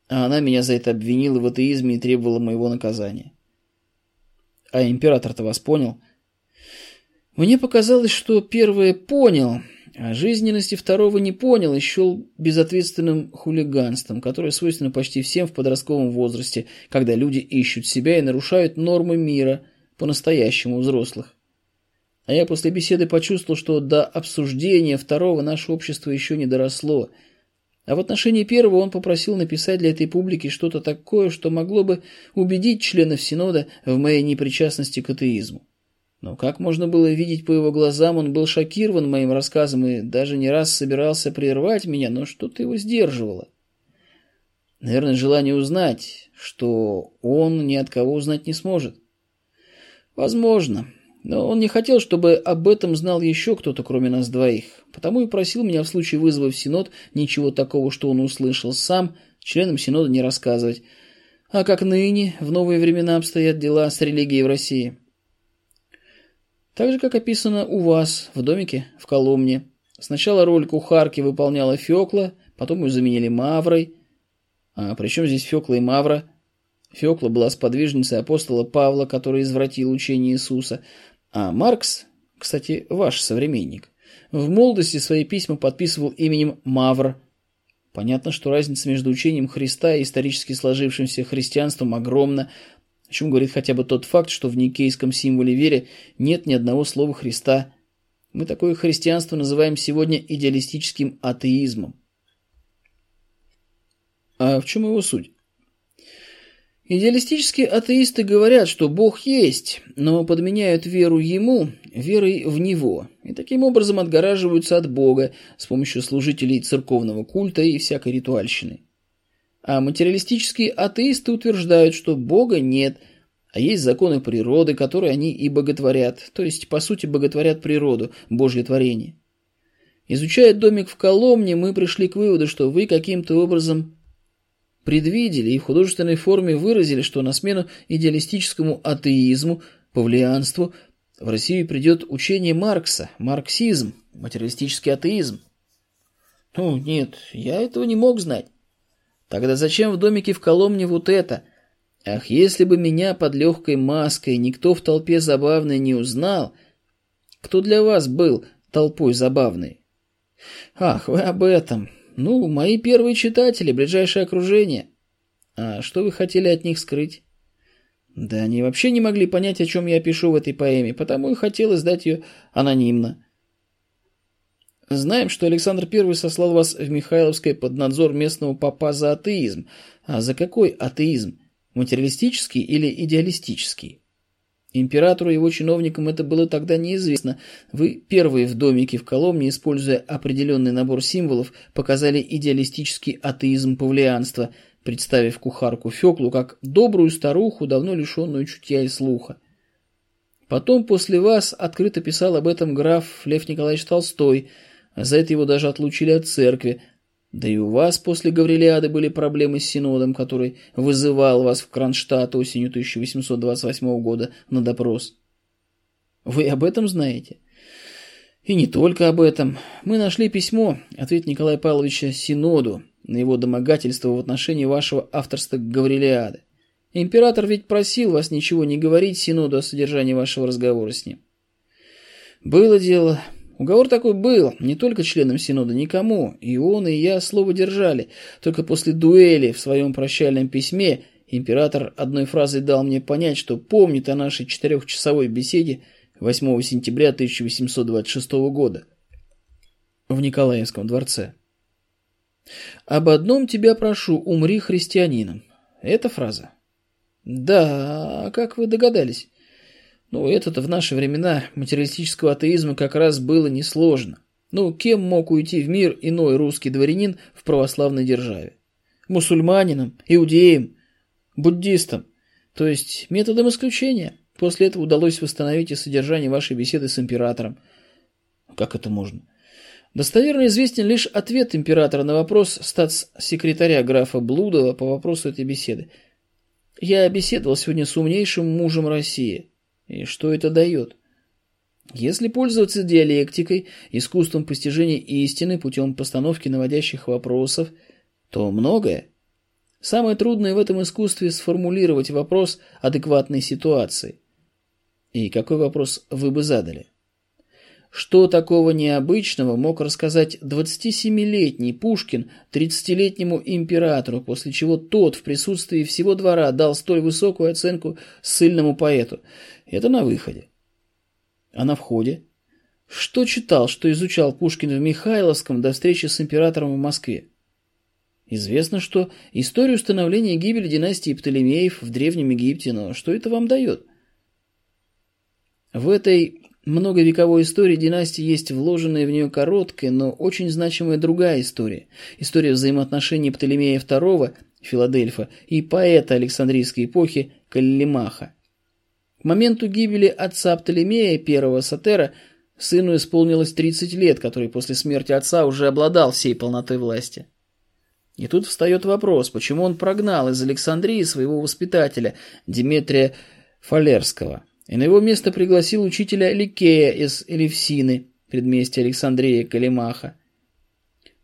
а она меня за это обвинила в атеизме и требовала моего наказания. А император-то вас понял? Мне показалось, что первое понял, а жизненности второго не понял и счел безответственным хулиганством, которое свойственно почти всем в подростковом возрасте, когда люди ищут себя и нарушают нормы мира, по-настоящему взрослых. А я после беседы почувствовал, что до обсуждения второго наше общество еще не доросло. А в отношении первого он попросил написать для этой публики что-то такое, что могло бы убедить членов Синода в моей непричастности к атеизму. Но как можно было видеть по его глазам, он был шокирован моим рассказом и даже не раз собирался прервать меня, но что-то его сдерживало. Наверное, желание узнать, что он ни от кого узнать не сможет. Возможно. Но он не хотел, чтобы об этом знал еще кто-то, кроме нас двоих. Потому и просил меня в случае вызова в Синод ничего такого, что он услышал сам, членам Синода не рассказывать. А как ныне, в новые времена обстоят дела с религией в России. Так же, как описано у вас, в домике, в Коломне. Сначала роль кухарки выполняла Фёкла, потом ее заменили Маврой. А при чем здесь Фёкла и Мавра? Фёкла была сподвижницей апостола Павла, который извратил учение Иисуса, а Маркс, кстати, ваш современник, в молодости свои письма подписывал именем Мавр. Понятно, что разница между учением Христа и исторически сложившимся христианством огромна, о чем говорит хотя бы тот факт, что в никейском символе веры нет ни одного слова Христа. Мы такое христианство называем сегодня идеалистическим атеизмом. А в чем его суть? Идеалистические атеисты говорят, что Бог есть, но подменяют веру Ему верой в Него, и таким образом отгораживаются от Бога с помощью служителей церковного культа и всякой ритуальщины. А материалистические атеисты утверждают, что Бога нет, а есть законы природы, которые они и боготворят, то есть, по сути, боготворят природу, Божье творение. Изучая домик в Коломне, мы пришли к выводу, что вы каким-то образом предвидели и в художественной форме выразили, что на смену идеалистическому атеизму, павлианству, в Россию придет учение Маркса, марксизм, материалистический атеизм. Ну, нет, я этого не мог знать. Тогда зачем в домике в Коломне вот это? Ах, если бы меня под легкой маской никто в толпе забавной не узнал, кто для вас был толпой забавной? Ах, вы об этом. Ну, мои первые читатели, ближайшее окружение. А что вы хотели от них скрыть? Да они вообще не могли понять, о чем я пишу в этой поэме, потому и хотел издать ее анонимно. Знаем, что Александр I сослал вас в Михайловское под надзор местного папа за атеизм. А за какой атеизм? Материалистический или идеалистический? Императору и его чиновникам это было тогда неизвестно. Вы первые в домике в Коломне, используя определенный набор символов, показали идеалистический атеизм павлианства, представив кухарку Феклу как добрую старуху, давно лишенную чутья и слуха. Потом после вас открыто писал об этом граф Лев Николаевич Толстой – за это его даже отлучили от церкви. Да и у вас после Гаврилиады были проблемы с Синодом, который вызывал вас в Кронштадт осенью 1828 года на допрос. Вы об этом знаете? И не только об этом. Мы нашли письмо, ответ Николая Павловича Синоду на его домогательство в отношении вашего авторства Гаврилиады. Император ведь просил вас ничего не говорить Синоду о содержании вашего разговора с ним. Было дело, Уговор такой был, не только членам Синода, никому, и он, и я слово держали. Только после дуэли в своем прощальном письме император одной фразой дал мне понять, что помнит о нашей четырехчасовой беседе 8 сентября 1826 года в Николаевском дворце. «Об одном тебя прошу, умри христианином». Это фраза. Да, а как вы догадались? Ну, это-то в наши времена материалистического атеизма как раз было несложно. Ну, кем мог уйти в мир иной русский дворянин в православной державе? Мусульманином, иудеем, буддистом. То есть методом исключения. После этого удалось восстановить и содержание вашей беседы с императором. Как это можно? Достоверно известен лишь ответ императора на вопрос статс-секретаря графа Блудова по вопросу этой беседы. Я беседовал сегодня с умнейшим мужем России. И что это дает? Если пользоваться диалектикой, искусством постижения истины путем постановки наводящих вопросов, то многое. Самое трудное в этом искусстве сформулировать вопрос адекватной ситуации. И какой вопрос вы бы задали? Что такого необычного мог рассказать 27-летний Пушкин 30-летнему императору, после чего тот в присутствии всего двора дал столь высокую оценку ссыльному поэту – это на выходе. А на входе? Что читал, что изучал Пушкин в Михайловском до встречи с императором в Москве? Известно, что историю становления и гибели династии Птолемеев в Древнем Египте, но что это вам дает? В этой многовековой истории династии есть вложенная в нее короткая, но очень значимая другая история. История взаимоотношений Птолемея II, Филадельфа, и поэта Александрийской эпохи Каллимаха. Моменту гибели отца Птолемея, первого Сатера, сыну исполнилось 30 лет, который после смерти отца уже обладал всей полнотой власти. И тут встает вопрос, почему он прогнал из Александрии своего воспитателя, Диметрия Фалерского, и на его место пригласил учителя Ликея из Элевсины, предместья Александрии Калимаха.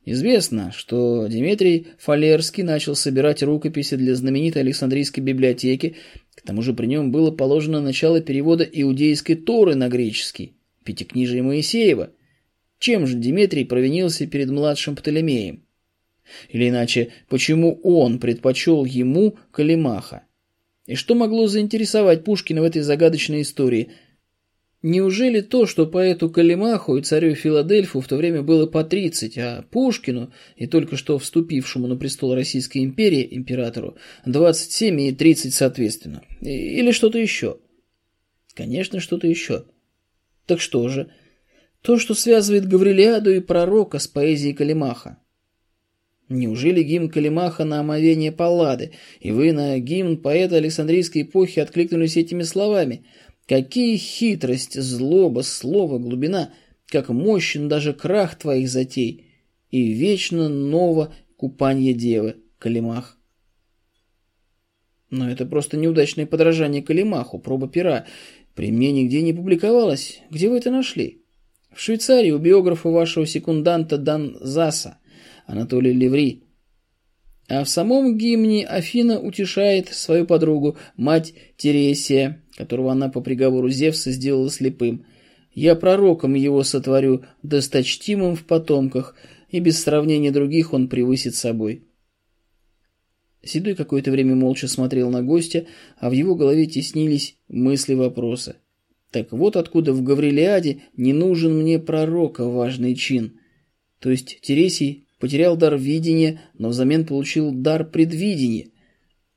Известно, что Дмитрий Фалерский начал собирать рукописи для знаменитой Александрийской библиотеки к тому же при нем было положено начало перевода иудейской Торы на греческий, пятикнижие Моисеева. Чем же Дмитрий провинился перед младшим Птолемеем? Или иначе, почему он предпочел ему Калимаха? И что могло заинтересовать Пушкина в этой загадочной истории – Неужели то, что поэту Калимаху и царю Филадельфу в то время было по 30, а Пушкину и только что вступившему на престол Российской империи императору 27 и 30 соответственно? Или что-то еще? Конечно, что-то еще. Так что же? То, что связывает Гаврилиаду и пророка с поэзией Калимаха. Неужели гимн Калимаха на омовение Паллады, и вы на гимн поэта Александрийской эпохи откликнулись этими словами – Какие хитрость, злоба, слово, глубина, как мощен даже крах твоих затей, и вечно ново купанье девы, Калимах. Но это просто неудачное подражание Калимаху, проба пера. При мне нигде не публиковалось. Где вы это нашли? В Швейцарии у биографа вашего секунданта Дан Заса, Анатолия Леври. А в самом гимне Афина утешает свою подругу, мать Тересия, которого она по приговору Зевса сделала слепым. «Я пророком его сотворю, досточтимым в потомках, и без сравнения других он превысит собой». Седой какое-то время молча смотрел на гостя, а в его голове теснились мысли вопроса. Так вот откуда в Гаврилиаде не нужен мне пророка важный чин. То есть Тересий потерял дар видения, но взамен получил дар предвидения.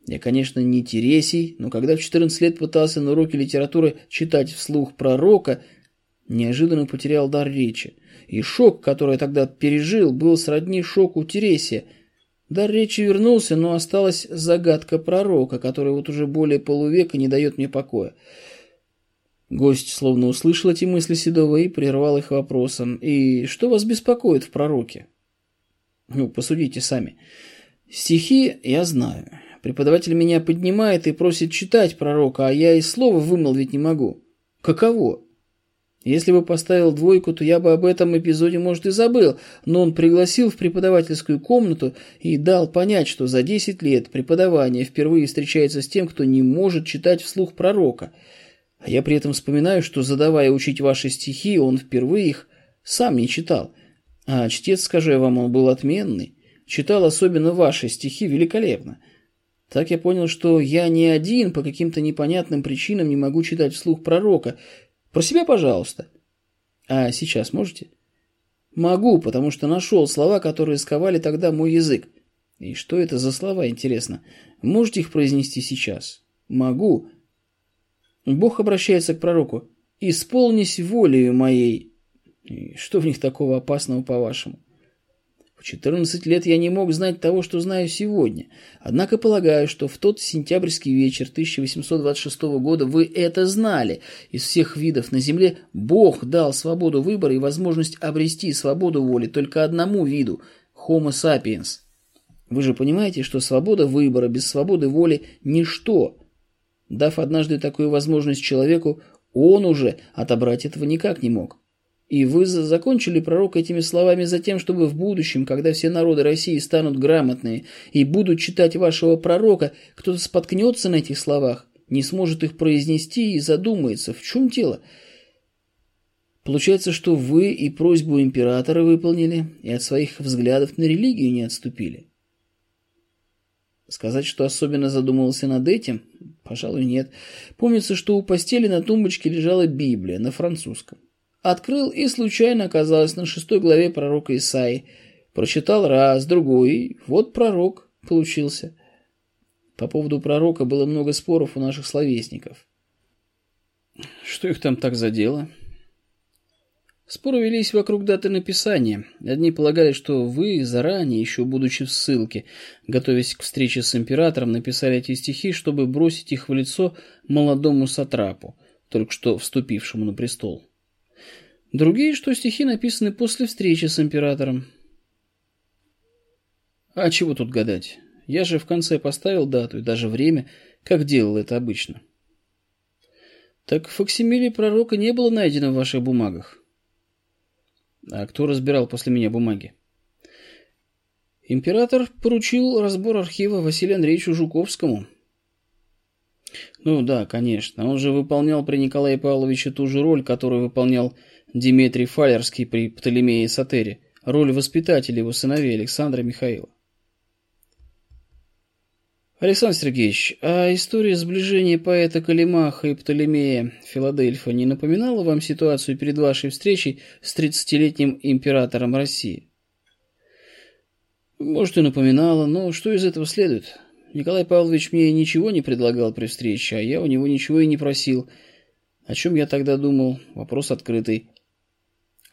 Я, конечно, не Тересий, но когда в 14 лет пытался на уроке литературы читать вслух пророка, неожиданно потерял дар речи. И шок, который я тогда пережил, был сродни шоку Тересия – Дар речи вернулся, но осталась загадка пророка, которая вот уже более полувека не дает мне покоя. Гость словно услышал эти мысли Седова и прервал их вопросом. «И что вас беспокоит в пророке?» «Ну, посудите сами. Стихи я знаю. Преподаватель меня поднимает и просит читать пророка, а я и слова вымолвить не могу. Каково? Если бы поставил двойку, то я бы об этом эпизоде, может, и забыл, но он пригласил в преподавательскую комнату и дал понять, что за 10 лет преподавания впервые встречается с тем, кто не может читать вслух пророка. А я при этом вспоминаю, что, задавая учить ваши стихи, он впервые их сам не читал. А чтец, скажу я вам, он был отменный. Читал особенно ваши стихи великолепно. Так я понял, что я не один по каким-то непонятным причинам не могу читать вслух пророка – про себя, пожалуйста. А сейчас можете? Могу, потому что нашел слова, которые сковали тогда мой язык. И что это за слова, интересно? Можете их произнести сейчас? Могу. Бог обращается к пророку. «Исполнись волею моей». И что в них такого опасного, по-вашему? 14 лет я не мог знать того, что знаю сегодня. Однако полагаю, что в тот сентябрьский вечер 1826 года вы это знали. Из всех видов на Земле Бог дал свободу выбора и возможность обрести свободу воли только одному виду – Homo sapiens. Вы же понимаете, что свобода выбора без свободы воли – ничто. Дав однажды такую возможность человеку, он уже отобрать этого никак не мог. И вы закончили пророк этими словами за тем, чтобы в будущем, когда все народы России станут грамотные и будут читать вашего пророка, кто-то споткнется на этих словах, не сможет их произнести и задумается, в чем дело. Получается, что вы и просьбу императора выполнили, и от своих взглядов на религию не отступили. Сказать, что особенно задумывался над этим, пожалуй, нет. Помнится, что у постели на тумбочке лежала Библия на французском. Открыл и случайно оказалось на шестой главе пророка Исаи. Прочитал раз, другой, вот пророк получился. По поводу пророка было много споров у наших словесников. Что их там так задело? Споры велись вокруг даты написания. Одни полагали, что вы заранее, еще будучи в ссылке, готовясь к встрече с императором, написали эти стихи, чтобы бросить их в лицо молодому сатрапу, только что вступившему на престол. Другие, что стихи написаны после встречи с императором. А чего тут гадать? Я же в конце поставил дату и даже время, как делал это обычно. Так факсимиле пророка не было найдено в ваших бумагах. А кто разбирал после меня бумаги? Император поручил разбор архива Василию Андреевичу Жуковскому. Ну да, конечно. Он же выполнял при Николае Павловиче ту же роль, которую выполнял Дмитрий Фалерский при Птолемее Сатере, роль воспитателя его сыновей Александра Михаила. Александр Сергеевич, а история сближения поэта Калимаха и Птолемея Филадельфа не напоминала вам ситуацию перед вашей встречей с 30-летним императором России? Может, и напоминала, но что из этого следует? Николай Павлович мне ничего не предлагал при встрече, а я у него ничего и не просил. О чем я тогда думал? Вопрос открытый.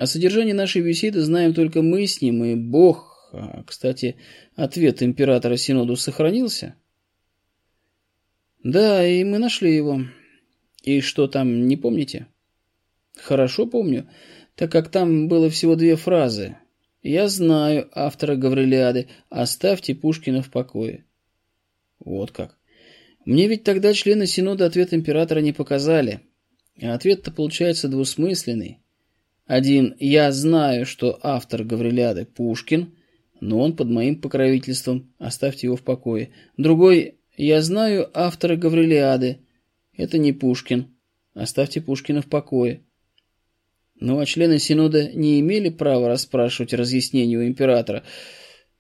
О содержании нашей беседы знаем только мы с ним и Бог. А, кстати, ответ императора Синоду сохранился? Да, и мы нашли его. И что там, не помните? Хорошо помню, так как там было всего две фразы. Я знаю автора Гаврилиады, оставьте Пушкина в покое. Вот как. Мне ведь тогда члены Синода ответ императора не показали. А ответ-то получается двусмысленный. Один «Я знаю, что автор Гавриляды Пушкин, но он под моим покровительством, оставьте его в покое». Другой «Я знаю автора Гаврилиады, это не Пушкин, оставьте Пушкина в покое». Ну а члены Синода не имели права расспрашивать разъяснения у императора –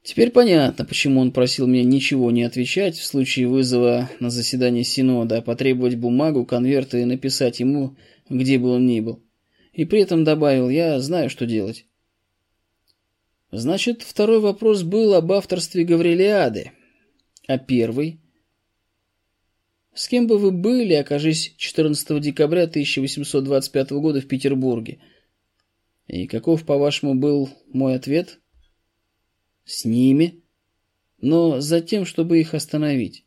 Теперь понятно, почему он просил меня ничего не отвечать в случае вызова на заседание Синода, а потребовать бумагу, конверты и написать ему, где бы он ни был. И при этом добавил, я знаю, что делать. Значит, второй вопрос был об авторстве Гаврилиады. А первый? С кем бы вы были, окажись 14 декабря 1825 года в Петербурге? И каков, по-вашему, был мой ответ? С ними? Но за тем, чтобы их остановить.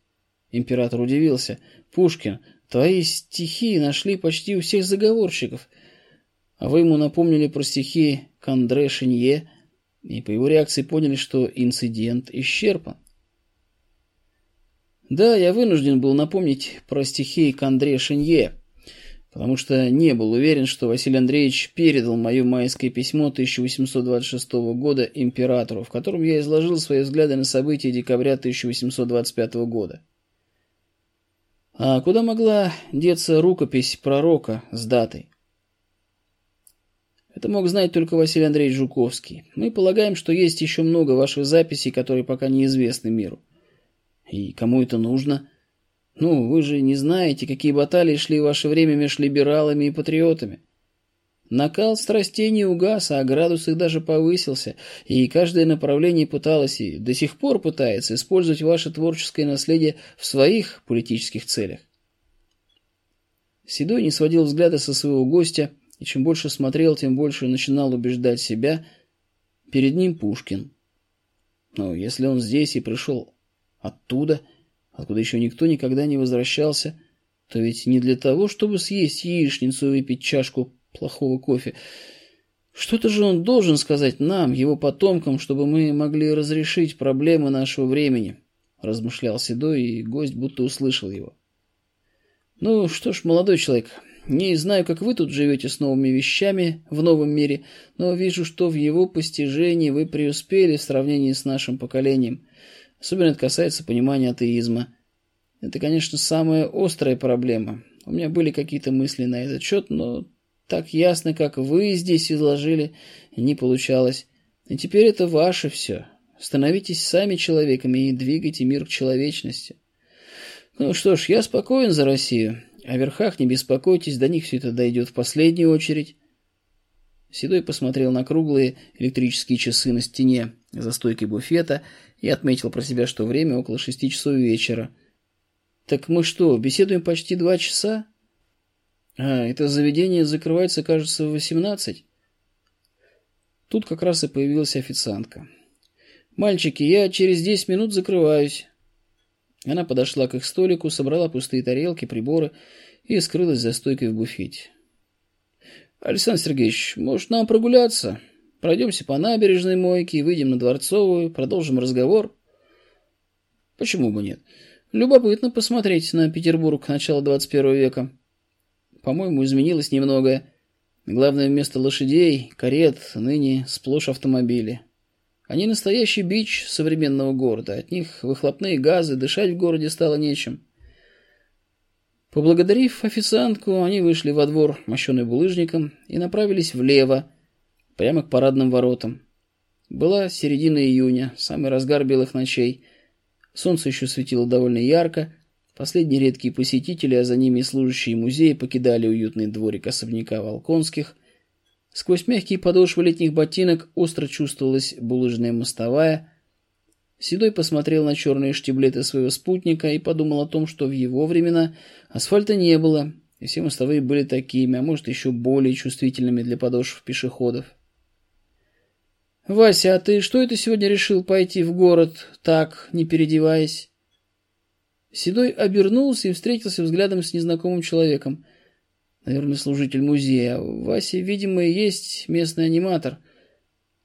Император удивился. Пушкин, твои стихи нашли почти у всех заговорщиков. А вы ему напомнили про стихи Кандре Шинье, и по его реакции поняли, что инцидент исчерпан. Да, я вынужден был напомнить про стихи Кандре Шинье потому что не был уверен, что Василий Андреевич передал мое майское письмо 1826 года императору, в котором я изложил свои взгляды на события декабря 1825 года. А куда могла деться рукопись пророка с датой? Это мог знать только Василий Андреевич Жуковский. Мы полагаем, что есть еще много ваших записей, которые пока неизвестны миру. И кому это нужно? Ну, вы же не знаете, какие баталии шли в ваше время между либералами и патриотами. Накал страстей не угас, а градус их даже повысился, и каждое направление пыталось и до сих пор пытается использовать ваше творческое наследие в своих политических целях. Седой не сводил взгляда со своего гостя, и чем больше смотрел, тем больше начинал убеждать себя. Перед ним Пушкин. Но если он здесь и пришел оттуда – откуда еще никто никогда не возвращался, то ведь не для того, чтобы съесть яичницу и выпить чашку плохого кофе. Что-то же он должен сказать нам, его потомкам, чтобы мы могли разрешить проблемы нашего времени, размышлял Седой, и гость будто услышал его. Ну что ж, молодой человек, не знаю, как вы тут живете с новыми вещами в новом мире, но вижу, что в его постижении вы преуспели в сравнении с нашим поколением. Особенно это касается понимания атеизма. Это, конечно, самая острая проблема. У меня были какие-то мысли на этот счет, но так ясно, как вы здесь изложили, не получалось. И теперь это ваше все. Становитесь сами человеками и двигайте мир к человечности. Ну что ж, я спокоен за Россию. О верхах не беспокойтесь, до них все это дойдет в последнюю очередь. Седой посмотрел на круглые электрические часы на стене за стойкой буфета и отметил про себя, что время около шести часов вечера. «Так мы что, беседуем почти два часа?» «А, это заведение закрывается, кажется, в восемнадцать». Тут как раз и появилась официантка. «Мальчики, я через десять минут закрываюсь». Она подошла к их столику, собрала пустые тарелки, приборы и скрылась за стойкой в буфете. «Александр Сергеевич, может, нам прогуляться?» Пройдемся по набережной мойке, выйдем на Дворцовую, продолжим разговор. Почему бы нет? Любопытно посмотреть на Петербург начала 21 века. По-моему, изменилось немного. Главное, вместо лошадей, карет, ныне сплошь автомобили. Они настоящий бич современного города. От них выхлопные газы, дышать в городе стало нечем. Поблагодарив официантку, они вышли во двор, мощенный булыжником, и направились влево, прямо к парадным воротам. Была середина июня, самый разгар белых ночей. Солнце еще светило довольно ярко. Последние редкие посетители, а за ними служащие музея, покидали уютный дворик особняка Волконских. Сквозь мягкие подошвы летних ботинок остро чувствовалась булыжная мостовая. Седой посмотрел на черные штиблеты своего спутника и подумал о том, что в его времена асфальта не было, и все мостовые были такими, а может еще более чувствительными для подошв пешеходов. «Вася, а ты что это сегодня решил пойти в город, так, не переодеваясь?» Седой обернулся и встретился взглядом с незнакомым человеком. Наверное, служитель музея. Вася, видимо, есть местный аниматор.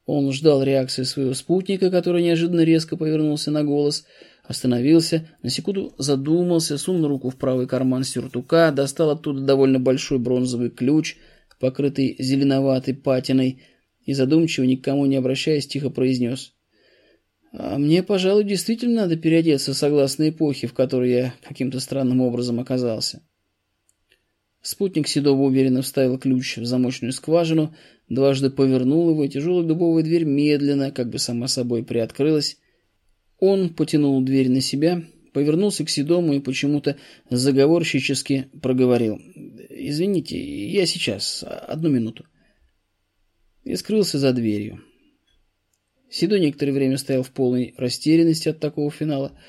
Он ждал реакции своего спутника, который неожиданно резко повернулся на голос, Остановился, на секунду задумался, сунул руку в правый карман сюртука, достал оттуда довольно большой бронзовый ключ, покрытый зеленоватой патиной, и задумчиво, никому не обращаясь, тихо произнес. «А мне, пожалуй, действительно надо переодеться согласно эпохе, в которой я каким-то странным образом оказался». Спутник Седова уверенно вставил ключ в замочную скважину, дважды повернул его, и тяжелая дубовая дверь медленно, как бы сама собой, приоткрылась. Он потянул дверь на себя, повернулся к Седому и почему-то заговорщически проговорил. «Извините, я сейчас, одну минуту». И скрылся за дверью. Седой некоторое время стоял в полной растерянности от такого финала.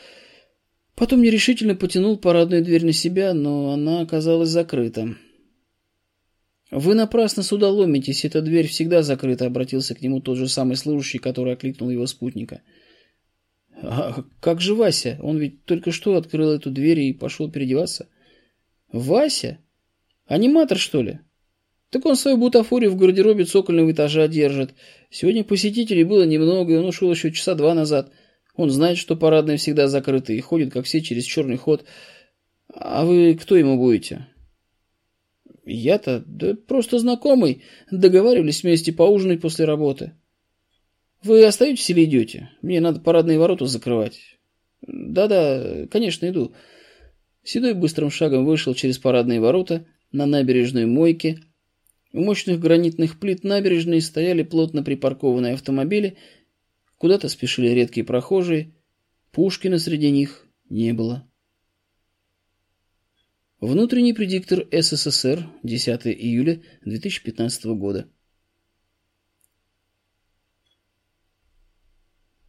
Потом нерешительно потянул парадную дверь на себя, но она оказалась закрыта. «Вы напрасно сюда ломитесь, эта дверь всегда закрыта», — обратился к нему тот же самый служащий, который окликнул его спутника. «А как же Вася? Он ведь только что открыл эту дверь и пошел переодеваться». «Вася? Аниматор, что ли?» «Так он свою бутафорию в гардеробе цокольного этажа держит. Сегодня посетителей было немного, и он ушел еще часа два назад». Он знает, что парадные всегда закрыты и ходит, как все, через черный ход. А вы кто ему будете? Я-то, да просто знакомый. Договаривались вместе поужинать после работы. Вы остаетесь или идете? Мне надо парадные ворота закрывать. Да-да, конечно, иду. Седой быстрым шагом вышел через парадные ворота на набережную Мойки. У мощных гранитных плит набережной стояли плотно припаркованные автомобили – Куда-то спешили редкие прохожие. Пушкина среди них не было. Внутренний предиктор СССР, 10 июля 2015 года.